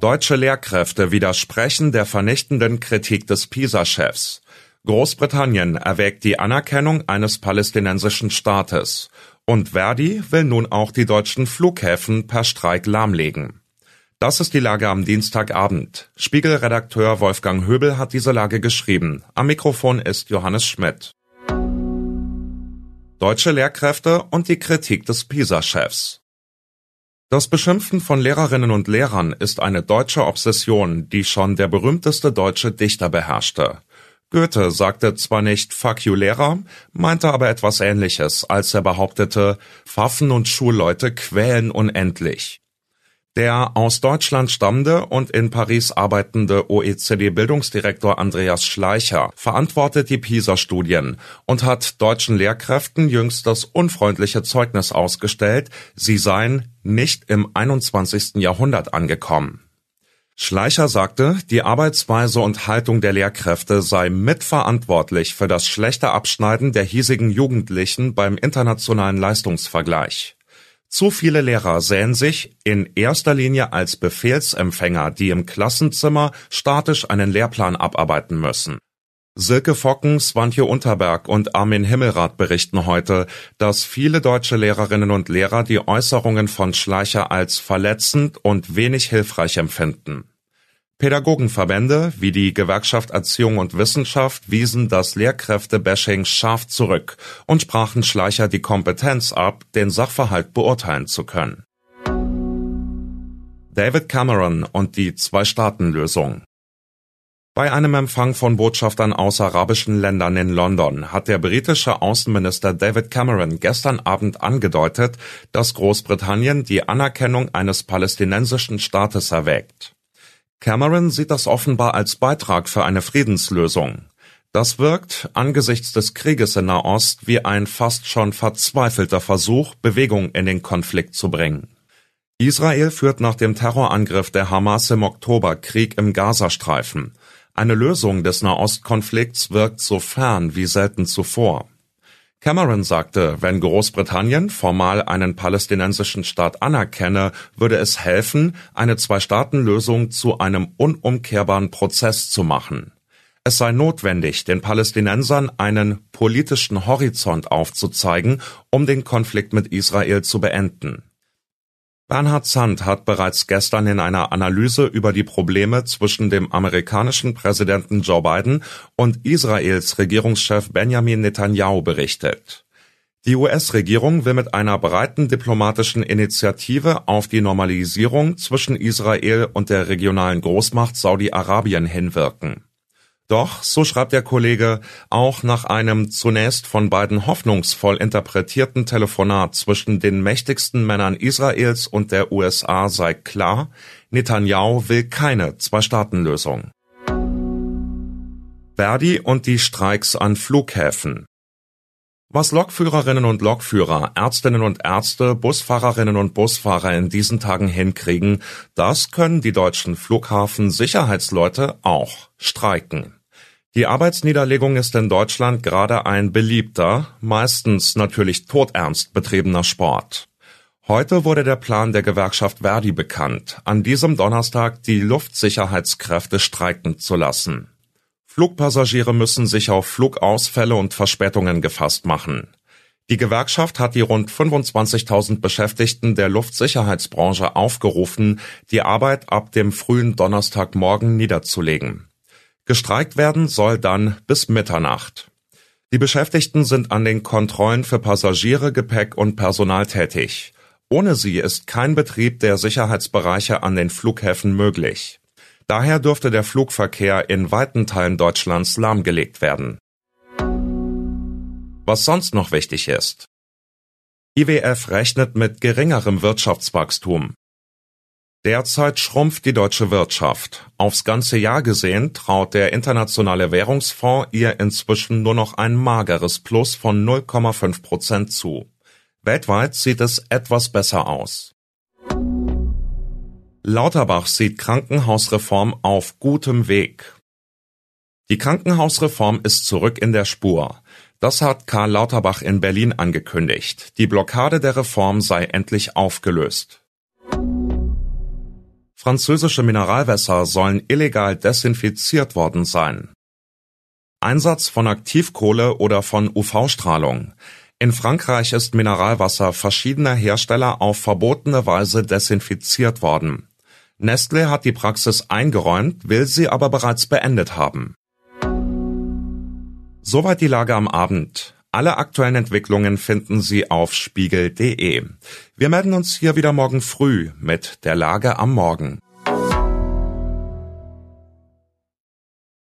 Deutsche Lehrkräfte widersprechen der vernichtenden Kritik des PISA-Chefs. Großbritannien erwägt die Anerkennung eines palästinensischen Staates. Und Verdi will nun auch die deutschen Flughäfen per Streik lahmlegen. Das ist die Lage am Dienstagabend. Spiegelredakteur Wolfgang Höbel hat diese Lage geschrieben. Am Mikrofon ist Johannes Schmidt. Deutsche Lehrkräfte und die Kritik des PISA-Chefs. Das Beschimpfen von Lehrerinnen und Lehrern ist eine deutsche Obsession, die schon der berühmteste deutsche Dichter beherrschte. Goethe sagte zwar nicht Fuck you Lehrer, meinte aber etwas ähnliches, als er behauptete, Pfaffen und Schulleute quälen unendlich. Der aus Deutschland stammende und in Paris arbeitende OECD-Bildungsdirektor Andreas Schleicher verantwortet die PISA-Studien und hat deutschen Lehrkräften jüngst das unfreundliche Zeugnis ausgestellt, sie seien nicht im 21. Jahrhundert angekommen. Schleicher sagte, die Arbeitsweise und Haltung der Lehrkräfte sei mitverantwortlich für das schlechte Abschneiden der hiesigen Jugendlichen beim internationalen Leistungsvergleich. Zu viele Lehrer sähen sich in erster Linie als Befehlsempfänger, die im Klassenzimmer statisch einen Lehrplan abarbeiten müssen. Silke Focken, Swantje Unterberg und Armin Himmelrath berichten heute, dass viele deutsche Lehrerinnen und Lehrer die Äußerungen von Schleicher als verletzend und wenig hilfreich empfinden. Pädagogenverbände wie die Gewerkschaft Erziehung und Wissenschaft wiesen das Lehrkräfte-Bashing scharf zurück und sprachen Schleicher die Kompetenz ab, den Sachverhalt beurteilen zu können. David Cameron und die Zwei-Staaten-Lösung bei einem Empfang von Botschaftern aus arabischen Ländern in London hat der britische Außenminister David Cameron gestern Abend angedeutet, dass Großbritannien die Anerkennung eines palästinensischen Staates erwägt. Cameron sieht das offenbar als Beitrag für eine Friedenslösung. Das wirkt angesichts des Krieges in Nahost wie ein fast schon verzweifelter Versuch, Bewegung in den Konflikt zu bringen. Israel führt nach dem Terrorangriff der Hamas im Oktober Krieg im Gazastreifen. Eine Lösung des Nahostkonflikts wirkt so fern wie selten zuvor. Cameron sagte, wenn Großbritannien formal einen palästinensischen Staat anerkenne, würde es helfen, eine Zwei-Staaten-Lösung zu einem unumkehrbaren Prozess zu machen. Es sei notwendig, den Palästinensern einen politischen Horizont aufzuzeigen, um den Konflikt mit Israel zu beenden. Bernhard Sand hat bereits gestern in einer Analyse über die Probleme zwischen dem amerikanischen Präsidenten Joe Biden und Israels Regierungschef Benjamin Netanyahu berichtet. Die US-Regierung will mit einer breiten diplomatischen Initiative auf die Normalisierung zwischen Israel und der regionalen Großmacht Saudi-Arabien hinwirken doch, so schreibt der Kollege, auch nach einem zunächst von beiden hoffnungsvoll interpretierten Telefonat zwischen den mächtigsten Männern Israels und der USA sei klar, Netanyahu will keine Zwei-Staaten-Lösung. Verdi und die Streiks an Flughäfen. Was Lokführerinnen und Lokführer, Ärztinnen und Ärzte, Busfahrerinnen und Busfahrer in diesen Tagen hinkriegen, das können die deutschen Flughafen-Sicherheitsleute auch streiken. Die Arbeitsniederlegung ist in Deutschland gerade ein beliebter, meistens natürlich todernst betriebener Sport. Heute wurde der Plan der Gewerkschaft Verdi bekannt, an diesem Donnerstag die Luftsicherheitskräfte streiken zu lassen. Flugpassagiere müssen sich auf Flugausfälle und Verspätungen gefasst machen. Die Gewerkschaft hat die rund 25.000 Beschäftigten der Luftsicherheitsbranche aufgerufen, die Arbeit ab dem frühen Donnerstagmorgen niederzulegen. Gestreikt werden soll dann bis Mitternacht. Die Beschäftigten sind an den Kontrollen für Passagiere, Gepäck und Personal tätig. Ohne sie ist kein Betrieb der Sicherheitsbereiche an den Flughäfen möglich. Daher dürfte der Flugverkehr in weiten Teilen Deutschlands lahmgelegt werden. Was sonst noch wichtig ist. IWF rechnet mit geringerem Wirtschaftswachstum. Derzeit schrumpft die deutsche Wirtschaft. Aufs ganze Jahr gesehen traut der Internationale Währungsfonds ihr inzwischen nur noch ein mageres Plus von 0,5 Prozent zu. Weltweit sieht es etwas besser aus. Lauterbach sieht Krankenhausreform auf gutem Weg. Die Krankenhausreform ist zurück in der Spur. Das hat Karl Lauterbach in Berlin angekündigt. Die Blockade der Reform sei endlich aufgelöst. Französische Mineralwässer sollen illegal desinfiziert worden sein. Einsatz von Aktivkohle oder von UV-Strahlung. In Frankreich ist Mineralwasser verschiedener Hersteller auf verbotene Weise desinfiziert worden. Nestle hat die Praxis eingeräumt, will sie aber bereits beendet haben. Soweit die Lage am Abend. Alle aktuellen Entwicklungen finden Sie auf spiegel.de. Wir melden uns hier wieder morgen früh mit der Lage am Morgen.